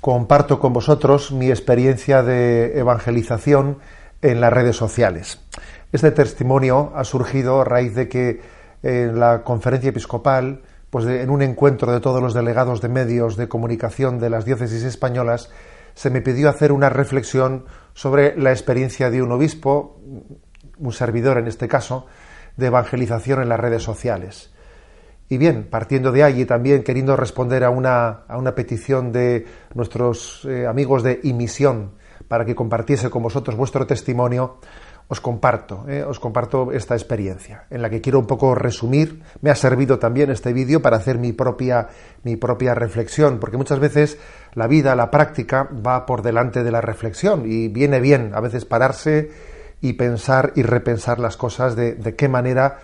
comparto con vosotros mi experiencia de evangelización en las redes sociales. Este testimonio ha surgido a raíz de que en la conferencia episcopal, pues en un encuentro de todos los delegados de medios de comunicación de las diócesis españolas, se me pidió hacer una reflexión sobre la experiencia de un obispo, un servidor en este caso, de evangelización en las redes sociales. Y bien, partiendo de y también queriendo responder a una, a una petición de nuestros eh, amigos de Imisión para que compartiese con vosotros vuestro testimonio, os comparto, eh, os comparto esta experiencia, en la que quiero un poco resumir. Me ha servido también este vídeo para hacer mi propia, mi propia reflexión, porque muchas veces la vida, la práctica, va por delante de la reflexión y viene bien a veces pararse y pensar y repensar las cosas de, de qué manera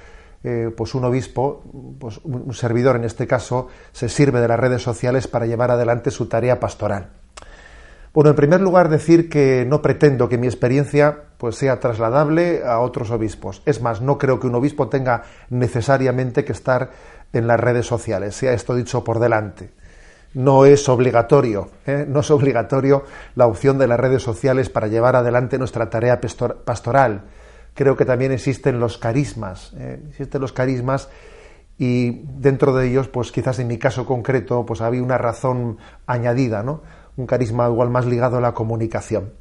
eh, pues un obispo, pues un servidor en este caso, se sirve de las redes sociales para llevar adelante su tarea pastoral. Bueno, en primer lugar decir que no pretendo que mi experiencia pues sea trasladable a otros obispos. Es más, no creo que un obispo tenga necesariamente que estar en las redes sociales, sea esto dicho por delante. No es obligatorio, ¿eh? no es obligatorio la opción de las redes sociales para llevar adelante nuestra tarea pastoral creo que también existen los carismas, ¿eh? existen los carismas y dentro de ellos, pues quizás en mi caso concreto, pues había una razón añadida, ¿no? Un carisma igual más ligado a la comunicación.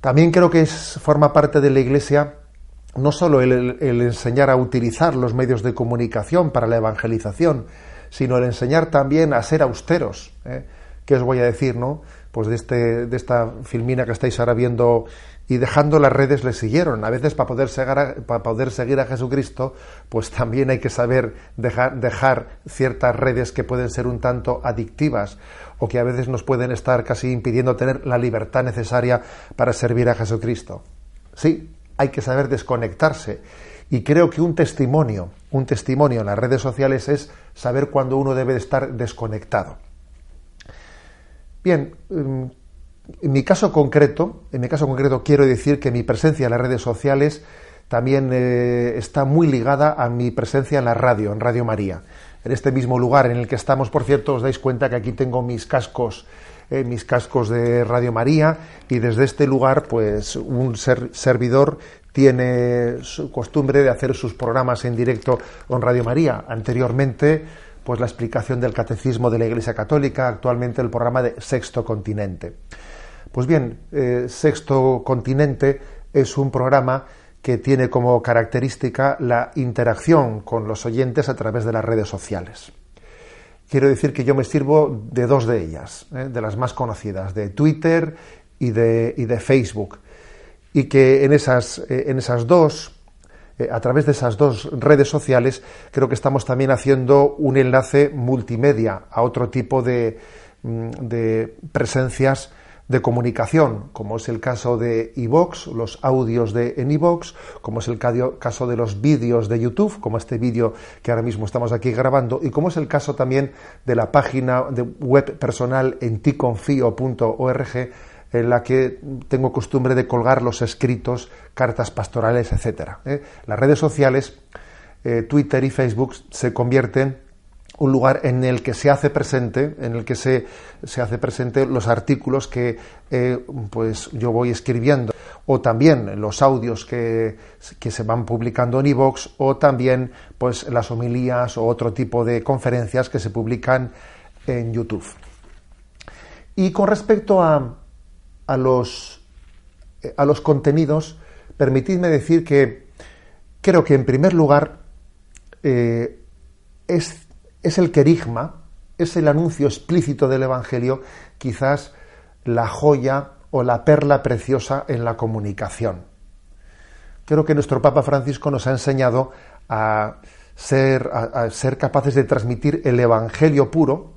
También creo que forma parte de la Iglesia no solo el, enseñar a utilizar los medios de comunicación para la evangelización, sino el enseñar también a ser austeros. ¿eh? ¿Qué os voy a decir, no? Pues de, este, de esta filmina que estáis ahora viendo y dejando las redes le siguieron. A veces para poder, seguir a, para poder seguir a Jesucristo, pues también hay que saber dejar, dejar ciertas redes que pueden ser un tanto adictivas o que a veces nos pueden estar casi impidiendo tener la libertad necesaria para servir a Jesucristo. Sí, hay que saber desconectarse. Y creo que un testimonio, un testimonio en las redes sociales es saber cuándo uno debe estar desconectado. Bien, mm, en mi caso concreto, en mi caso concreto quiero decir que mi presencia en las redes sociales también eh, está muy ligada a mi presencia en la radio, en Radio María. En este mismo lugar en el que estamos, por cierto, os dais cuenta que aquí tengo mis cascos, eh, mis cascos de Radio María y desde este lugar, pues un servidor tiene su costumbre de hacer sus programas en directo con Radio María. Anteriormente, pues la explicación del catecismo de la Iglesia Católica, actualmente el programa de Sexto Continente. Pues bien, eh, Sexto Continente es un programa que tiene como característica la interacción con los oyentes a través de las redes sociales. Quiero decir que yo me sirvo de dos de ellas, eh, de las más conocidas, de Twitter y de, Facebook. Y que en esas, eh, en esas dos, a través de esas dos redes sociales, creo que estamos también haciendo un enlace multimedia a otro tipo de, mm, de presencias de comunicación, como es el caso de iVox, los audios de en iVox, como es el caso de los vídeos de YouTube, como este vídeo que ahora mismo estamos aquí grabando, y como es el caso también de la página de web personal en ticonfio.org, en la que tengo costumbre de colgar los escritos, cartas pastorales, etc. ¿eh? Las redes sociales, eh, Twitter y Facebook, se convierten un lugar en el que se hace presente, en el que se, se hace presente los artículos que eh, pues yo voy escribiendo, o también los audios que, que se van publicando en iVoox, o también pues las homilías o otro tipo de conferencias que se publican en YouTube. Y con respecto a, a, los, eh, a los contenidos, permitidme decir que creo que en primer lugar eh, es es el querigma, es el anuncio explícito del Evangelio, quizás la joya o la perla preciosa en la comunicación. Creo que nuestro Papa Francisco nos ha enseñado a, ser, capaces de transmitir el Evangelio puro,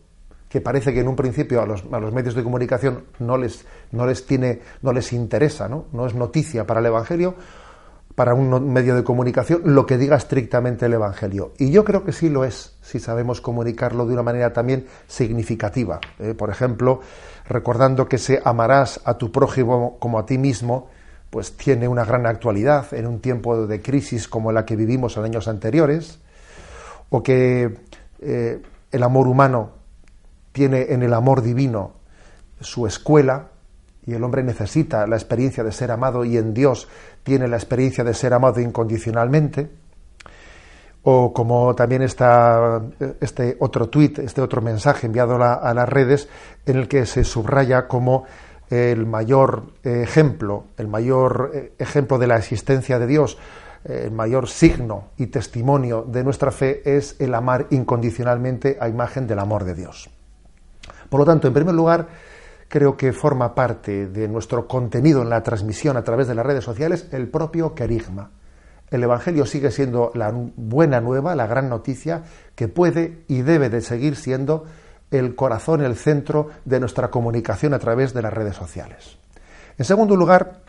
que parece que en un principio a los, a los, medios de comunicación no les, no les, tiene, no les interesa, ¿no? no es noticia para el Evangelio, para un medio de comunicación, lo que diga estrictamente el Evangelio. Y yo creo que sí lo es, si sabemos comunicarlo de una manera también significativa. ¿eh? Por ejemplo, recordando que se amarás a tu prójimo como a ti mismo, pues tiene una gran actualidad en un tiempo de crisis como la que vivimos en años anteriores, o que eh, el amor humano tiene en el amor divino su escuela y el hombre necesita la experiencia de ser amado y en Dios tiene la experiencia de ser amado incondicionalmente. O como también está este otro tuit, este otro mensaje enviado a, las redes, en el que se subraya como el mayor ejemplo, el mayor eh, ejemplo de la existencia de Dios, el mayor signo y testimonio de nuestra fe es el amar incondicionalmente a imagen del amor de Dios. Por lo tanto, en primer lugar, creo que forma parte de nuestro contenido en la transmisión a través de las redes sociales el propio querigma. El Evangelio sigue siendo la buena nueva, la gran noticia, que puede y debe de seguir siendo el corazón, el centro de nuestra comunicación a través de las redes sociales. En segundo lugar,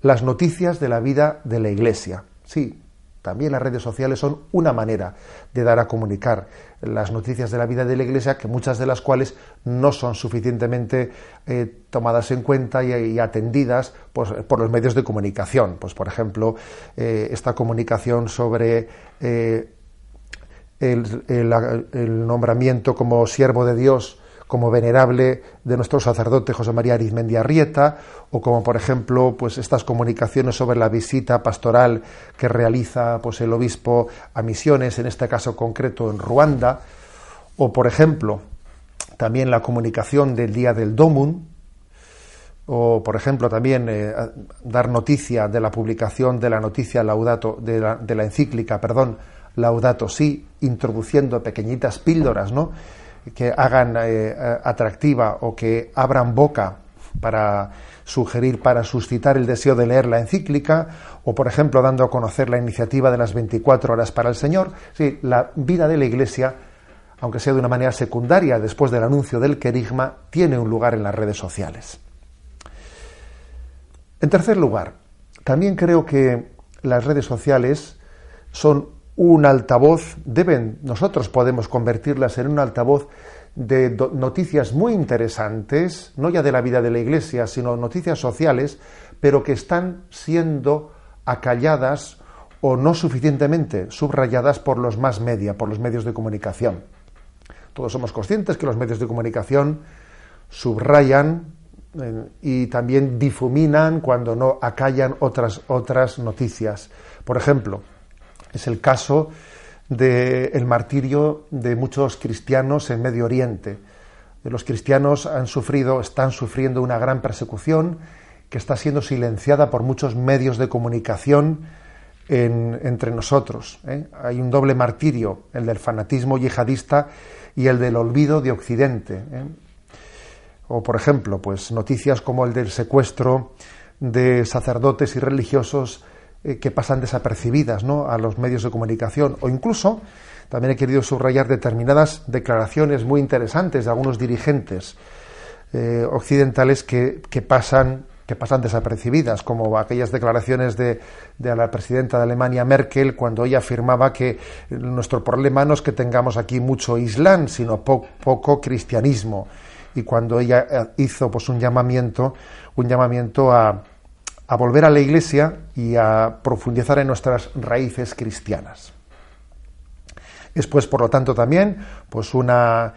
las noticias de la vida de la Iglesia. Sí, también las redes sociales son una manera de dar a comunicar las noticias de la vida de la Iglesia, que muchas de las cuales no son suficientemente eh, tomadas en cuenta y, atendidas pues, por los medios de comunicación. Pues, por ejemplo, eh, esta comunicación sobre eh, el nombramiento como siervo de Dios como venerable de nuestro sacerdote José María Arizmendi Arrieta, o como por ejemplo pues estas comunicaciones sobre la visita pastoral que realiza pues el obispo a misiones, en este caso concreto en Ruanda, o por ejemplo también la comunicación del día del Domun, o por ejemplo también eh, dar noticia de la publicación de la noticia Laudato de la, de la encíclica, perdón, Laudato Si, introduciendo pequeñitas píldoras, ¿no? Que hagan eh, atractiva o que abran boca para sugerir, para suscitar el deseo de leer la encíclica, o por ejemplo dando a conocer la iniciativa de las 24 horas para el Señor. Sí, la vida de la Iglesia, aunque sea de una manera secundaria después del anuncio del querigma, tiene un lugar en las redes sociales. En tercer lugar, también creo que las redes sociales son un altavoz, deben, nosotros podemos convertirlas en un altavoz de noticias muy interesantes, no ya de la vida de la Iglesia, sino noticias sociales, pero que están siendo acalladas o no suficientemente subrayadas por los más media, por los medios de comunicación. Todos somos conscientes que los medios de comunicación subrayan eh, y también difuminan cuando no acallan otras, otras noticias. Por ejemplo, es el caso del martirio de muchos cristianos en Medio Oriente. Los cristianos han sufrido, están sufriendo una gran persecución que está siendo silenciada por muchos medios de comunicación entre nosotros. ¿eh? Hay un doble martirio, el del fanatismo yihadista y el del olvido de Occidente. ¿eh? O, por ejemplo, pues noticias como el del secuestro de sacerdotes y religiosos eh, que pasan desapercibidas ¿no? a los medios de comunicación o incluso también he querido subrayar determinadas declaraciones muy interesantes de algunos dirigentes eh, occidentales que, pasan que pasan desapercibidas, como aquellas declaraciones de, de, la presidenta de Alemania Merkel cuando ella afirmaba que nuestro problema no es que tengamos aquí mucho Islam, sino poco cristianismo, y cuando ella eh, hizo pues un llamamiento, un llamamiento a, a volver a la Iglesia y a profundizar en nuestras raíces cristianas. Es pues, por lo tanto, también pues una,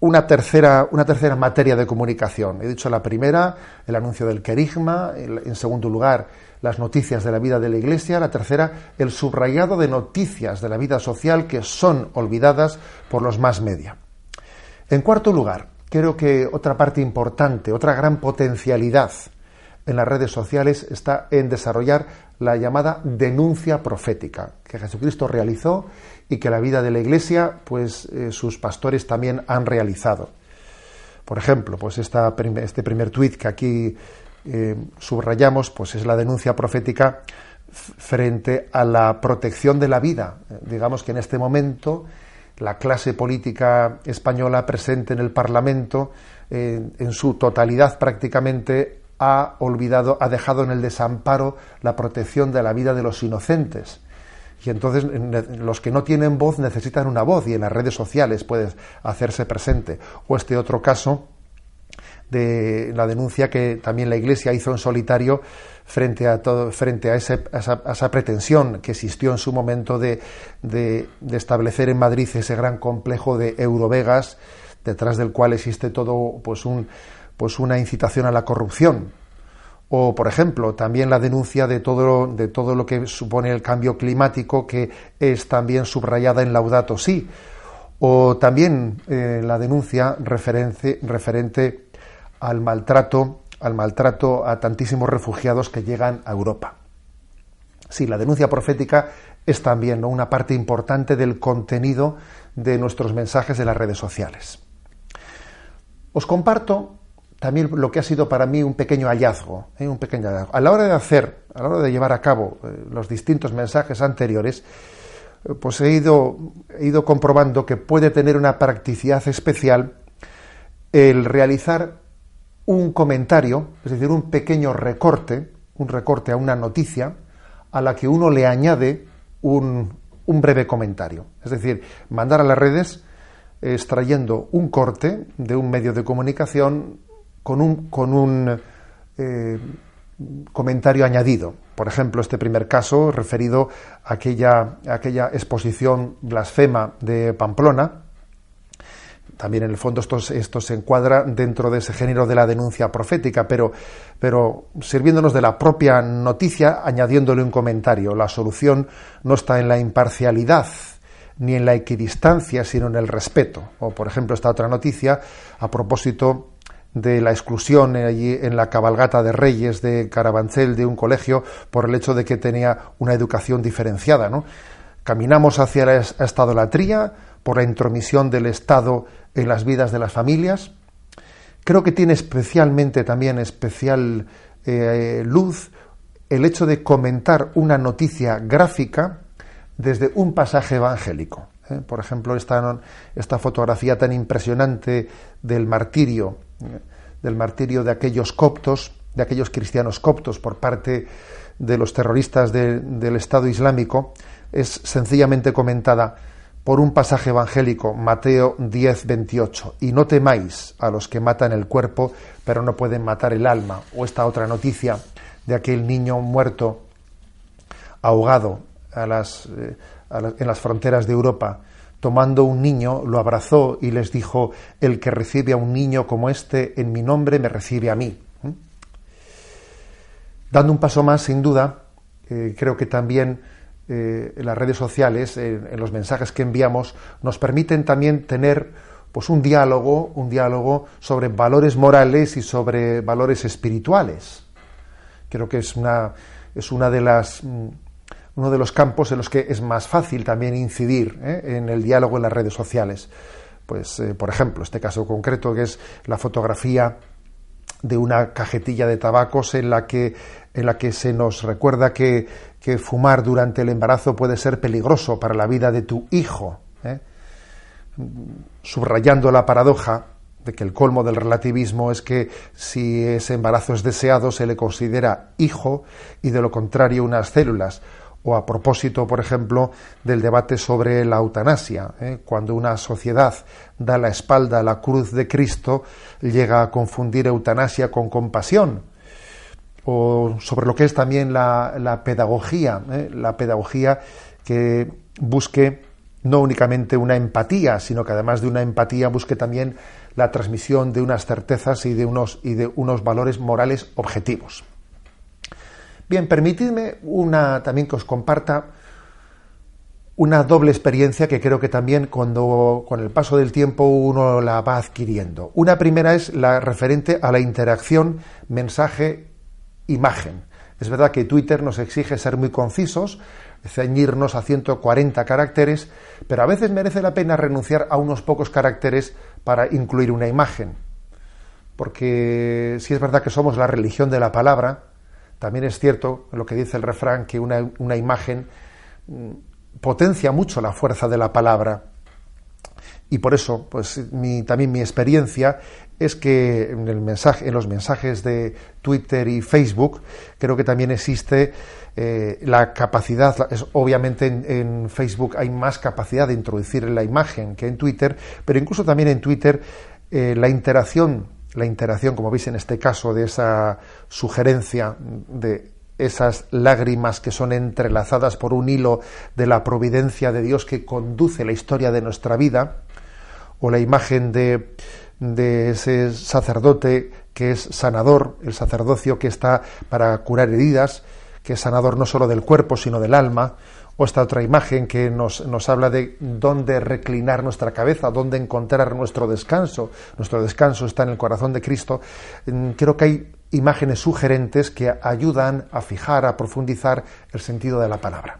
una, tercera, una tercera materia de comunicación. He dicho la primera, el anuncio del querigma, en segundo lugar, las noticias de la vida de la Iglesia, la tercera, el subrayado de noticias de la vida social que son olvidadas por los más media. En cuarto lugar, creo que otra parte importante, otra gran potencialidad en las redes sociales está en desarrollar la llamada denuncia profética que Jesucristo realizó y que la vida de la Iglesia, pues eh, sus pastores también han realizado. Por ejemplo, pues este primer tuit que aquí eh, subrayamos, pues es la denuncia profética frente a la protección de la vida. Digamos que en este momento la clase política española presente en el Parlamento, en su totalidad prácticamente, ha olvidado, ha dejado en el desamparo la protección de la vida de los inocentes. Y entonces los que no tienen voz necesitan una voz y en las redes sociales puede hacerse presente. O este otro caso de la denuncia que también la Iglesia hizo en solitario frente a, todo, frente a, esa, pretensión que existió en su momento de, de, establecer en Madrid ese gran complejo de Eurovegas, detrás del cual existe todo pues, un, pues una incitación a la corrupción. O, por ejemplo, también la denuncia de todo, de todo lo que supone el cambio climático, que es también subrayada en Laudato Si. O también eh, la denuncia referente, referente al maltrato al maltrato a tantísimos refugiados que llegan a Europa. Sí, la denuncia profética es también una parte importante del contenido de nuestros mensajes de las redes sociales. Os comparto también lo que ha sido para mí un pequeño hallazgo, ¿eh? un pequeño A la hora de hacer, a la hora de llevar a cabo eh, los distintos mensajes anteriores, eh, pues he ido, he ido comprobando que puede tener una practicidad especial el realizar un comentario, es decir, un pequeño recorte, un recorte a una noticia, a la que uno le añade un, breve comentario. Es decir, mandar a las redes extrayendo un corte de un medio de comunicación con un, eh, comentario añadido. Por ejemplo, este primer caso referido a aquella, exposición blasfema de Pamplona, también en el fondo esto, esto, se encuadra dentro de ese género de la denuncia profética, pero, pero sirviéndonos de la propia noticia, añadiéndole un comentario. La solución no está en la imparcialidad ni en la equidistancia, sino en el respeto. O, por ejemplo, esta otra noticia a propósito de la exclusión allí en la cabalgata de Reyes de Carabanchel de un colegio por el hecho de que tenía una educación diferenciada. ¿no? Caminamos hacia la estadolatría por la intromisión del Estado en las vidas de las familias. Creo que tiene especialmente también especial eh, luz el hecho de comentar una noticia gráfica desde un pasaje evangélico. ¿eh? Por ejemplo, esta, esta, fotografía tan impresionante del martirio, ¿eh? Del martirio de aquellos coptos, de aquellos cristianos coptos por parte de los terroristas del Estado Islámico, es sencillamente comentada por un pasaje evangélico, Mateo 10, 28. Y no temáis a los que matan el cuerpo, pero no pueden matar el alma. O esta otra noticia de aquel niño muerto, ahogado eh, en las fronteras de Europa. Tomando un niño, lo abrazó y les dijo, el que recibe a un niño como este en mi nombre, me recibe a mí. ¿Mm? Dando un paso más, sin duda, eh, creo que también eh, en las redes sociales, en, los mensajes que enviamos, nos permiten también tener pues un diálogo, un diálogo sobre valores morales y sobre valores espirituales. Creo que es una, es una de las mm, uno de los campos en los que es más fácil también incidir ¿eh? en el diálogo en las redes sociales. Pues, eh, por ejemplo, este caso concreto que es la fotografía de una cajetilla de tabacos en la que, en la que se nos recuerda que, fumar durante el embarazo puede ser peligroso para la vida de tu hijo, ¿eh? subrayando la paradoja de que el colmo del relativismo es que si ese embarazo es deseado se le considera hijo y de lo contrario unas células o a propósito, por ejemplo, del debate sobre la eutanasia. ¿eh? Cuando una sociedad da la espalda a la cruz de Cristo, llega a confundir eutanasia con compasión. O sobre lo que es también la, pedagogía, ¿eh? la pedagogía que busque no únicamente una empatía, sino que además de una empatía busque también la transmisión de unas certezas y de unos, y de unos valores morales objetivos. Bien, permitidme una, también que os comparta una doble experiencia que creo que también cuando con el paso del tiempo uno la va adquiriendo. Una primera es la referente a la interacción mensaje-imagen. Es verdad que Twitter nos exige ser muy concisos, ceñirnos a 140 caracteres, pero a veces merece la pena renunciar a unos pocos caracteres para incluir una imagen. Porque si es verdad que somos la religión de la palabra, también es cierto lo que dice el refrán, que una, una imagen mm, potencia mucho la fuerza de la palabra. Y por eso, pues también mi experiencia es que en, el mensaje, en los mensajes de Twitter y Facebook creo que también existe eh, la capacidad, es, obviamente en, Facebook hay más capacidad de introducir la imagen que en Twitter, pero incluso también en Twitter eh, la interacción, la interacción, como veis en este caso, de esa sugerencia de esas lágrimas que son entrelazadas por un hilo de la providencia de Dios que conduce la historia de nuestra vida, o la imagen de, de ese sacerdote que es sanador, el sacerdocio que está para curar heridas, que es sanador no solo del cuerpo, sino del alma, o esta otra imagen que nos, nos, habla de dónde reclinar nuestra cabeza, dónde encontrar nuestro descanso. Nuestro descanso está en el corazón de Cristo. Mm, creo que hay imágenes sugerentes que ayudan a fijar, a profundizar el sentido de la palabra.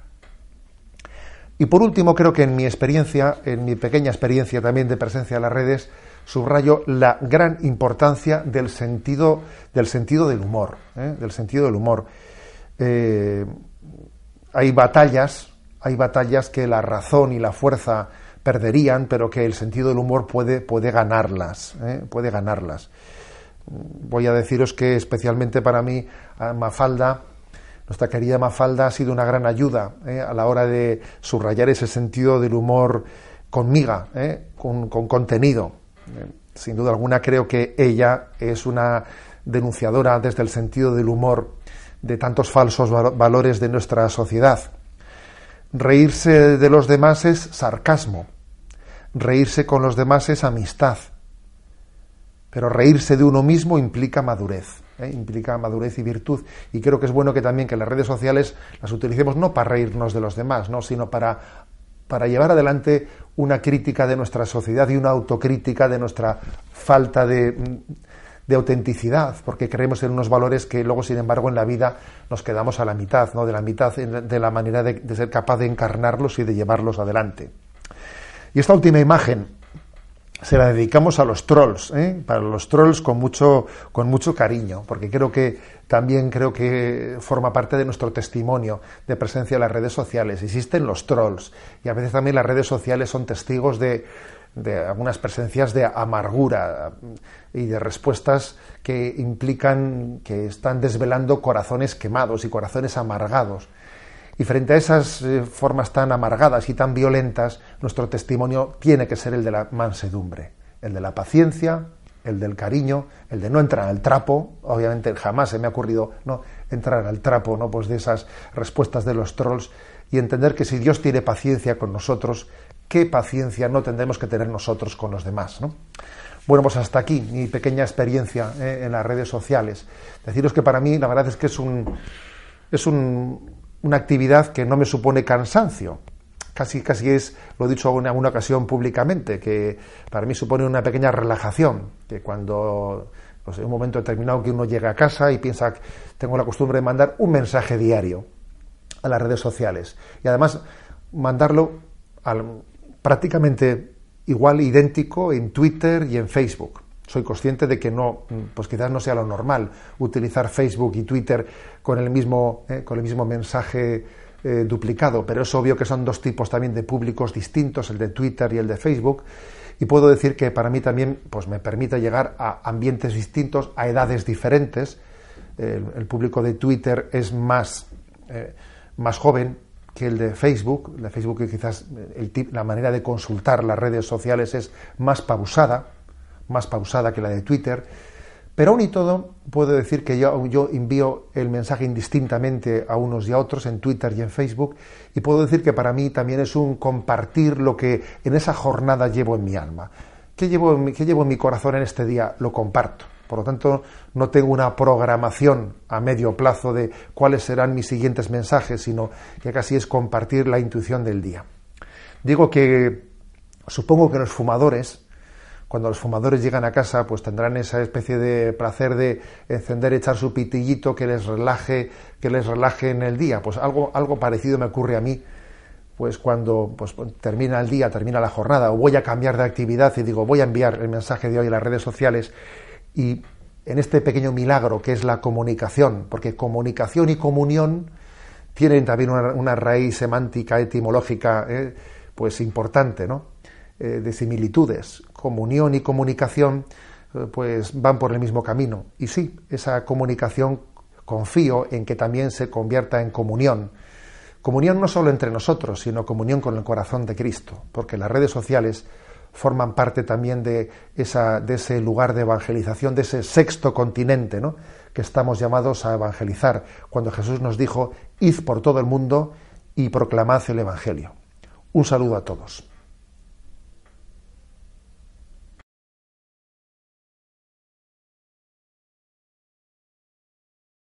Y por último, creo que en mi experiencia, en mi pequeña experiencia también de presencia en las redes, subrayo la gran importancia del sentido del, sentido del humor, ¿eh? del sentido del humor. Eh, hay batallas, hay batallas que la razón y la fuerza perderían, pero que el sentido del humor puede, puede ganarlas, ¿eh? puede ganarlas. Voy a deciros que especialmente para mí Mafalda, nuestra querida Mafalda, ha sido una gran ayuda ¿eh? a la hora de subrayar ese sentido del humor con miga, ¿eh? con, con, contenido. sin duda alguna creo que ella es una denunciadora desde el sentido del humor de tantos falsos valores de nuestra sociedad. Reírse de los demás es sarcasmo, reírse con los demás es amistad, pero reírse de uno mismo implica madurez, ¿eh? implica madurez y virtud. Y creo que es bueno que también que las redes sociales las utilicemos no para reírnos de los demás, ¿no? sino para, para llevar adelante una crítica de nuestra sociedad y una autocrítica de nuestra falta de de autenticidad, porque creemos en unos valores que luego, sin embargo, en la vida nos quedamos a la mitad, ¿no? de la mitad de la manera de, ser capaz de encarnarlos y de llevarlos adelante. Y esta última imagen se la dedicamos a los trolls, ¿eh? para los trolls con mucho, con mucho cariño, porque creo que también creo que forma parte de nuestro testimonio de presencia en las redes sociales. Existen los trolls y a veces también las redes sociales son testigos de, de algunas presencias de amargura y de respuestas que implican que están desvelando corazones quemados y corazones amargados. Y frente a esas eh, formas tan amargadas y tan violentas, nuestro testimonio tiene que ser el de la mansedumbre, el de la paciencia, el del cariño, el de no entrar al trapo. Obviamente jamás se me ha ocurrido no entrar al trapo, no pues de esas respuestas de los trolls y entender que si Dios tiene paciencia con nosotros, qué paciencia no tendremos que tener nosotros con los demás. ¿no? Bueno, pues hasta aquí mi pequeña experiencia eh, en las redes sociales. Deciros que para mí la verdad es que es, un, es un, una actividad que no me supone cansancio. Casi, casi es, lo he dicho en alguna ocasión públicamente, que para mí supone una pequeña relajación, que cuando pues, en un momento determinado que uno llega a casa y piensa, tengo la costumbre de mandar un mensaje diario a las redes sociales. Y además mandarlo al, prácticamente igual, idéntico en Twitter y en Facebook. Soy consciente de que no, pues quizás no sea lo normal utilizar Facebook y Twitter con el mismo, eh, con el mismo mensaje eh, duplicado, pero es obvio que son dos tipos también de públicos distintos, el de Twitter y el de Facebook, y puedo decir que para mí también pues me permite llegar a ambientes distintos, a edades diferentes. El, público de Twitter es más, eh, más joven, que el de Facebook. De Facebook quizás el la manera de consultar las redes sociales es más pausada, más pausada que la de Twitter. Pero aún y todo, puedo decir que yo, yo envío el mensaje indistintamente a unos y a otros en Twitter y en Facebook y puedo decir que para mí también es un compartir lo que en esa jornada llevo en mi alma. ¿Qué llevo, qué llevo en mi corazón en este día? Lo comparto. Por lo tanto, no tengo una programación a medio plazo de cuáles serán mis siguientes mensajes, sino que casi es compartir la intuición del día. Digo que supongo que los fumadores, cuando los fumadores llegan a casa, pues tendrán esa especie de placer de encender, echar su pitillito que les relaje, que les relaje en el día. Pues algo, algo parecido me ocurre a mí, pues cuando pues, termina el día, termina la jornada, o voy a cambiar de actividad y digo, voy a enviar el mensaje de hoy a las redes sociales y en este pequeño milagro que es la comunicación, porque comunicación y comunión tienen también una, raíz semántica, etimológica, eh, pues importante, ¿no? Eh, de similitudes. Comunión y comunicación, eh, pues van por el mismo camino. Y sí, esa comunicación confío en que también se convierta en comunión. Comunión no solo entre nosotros, sino comunión con el corazón de Cristo, porque las redes sociales forman parte también de, esa, de ese lugar de evangelización, de ese sexto continente, ¿no? que estamos llamados a evangelizar, cuando Jesús nos dijo, id por todo el mundo y proclamad el Evangelio. Un saludo a todos.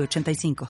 85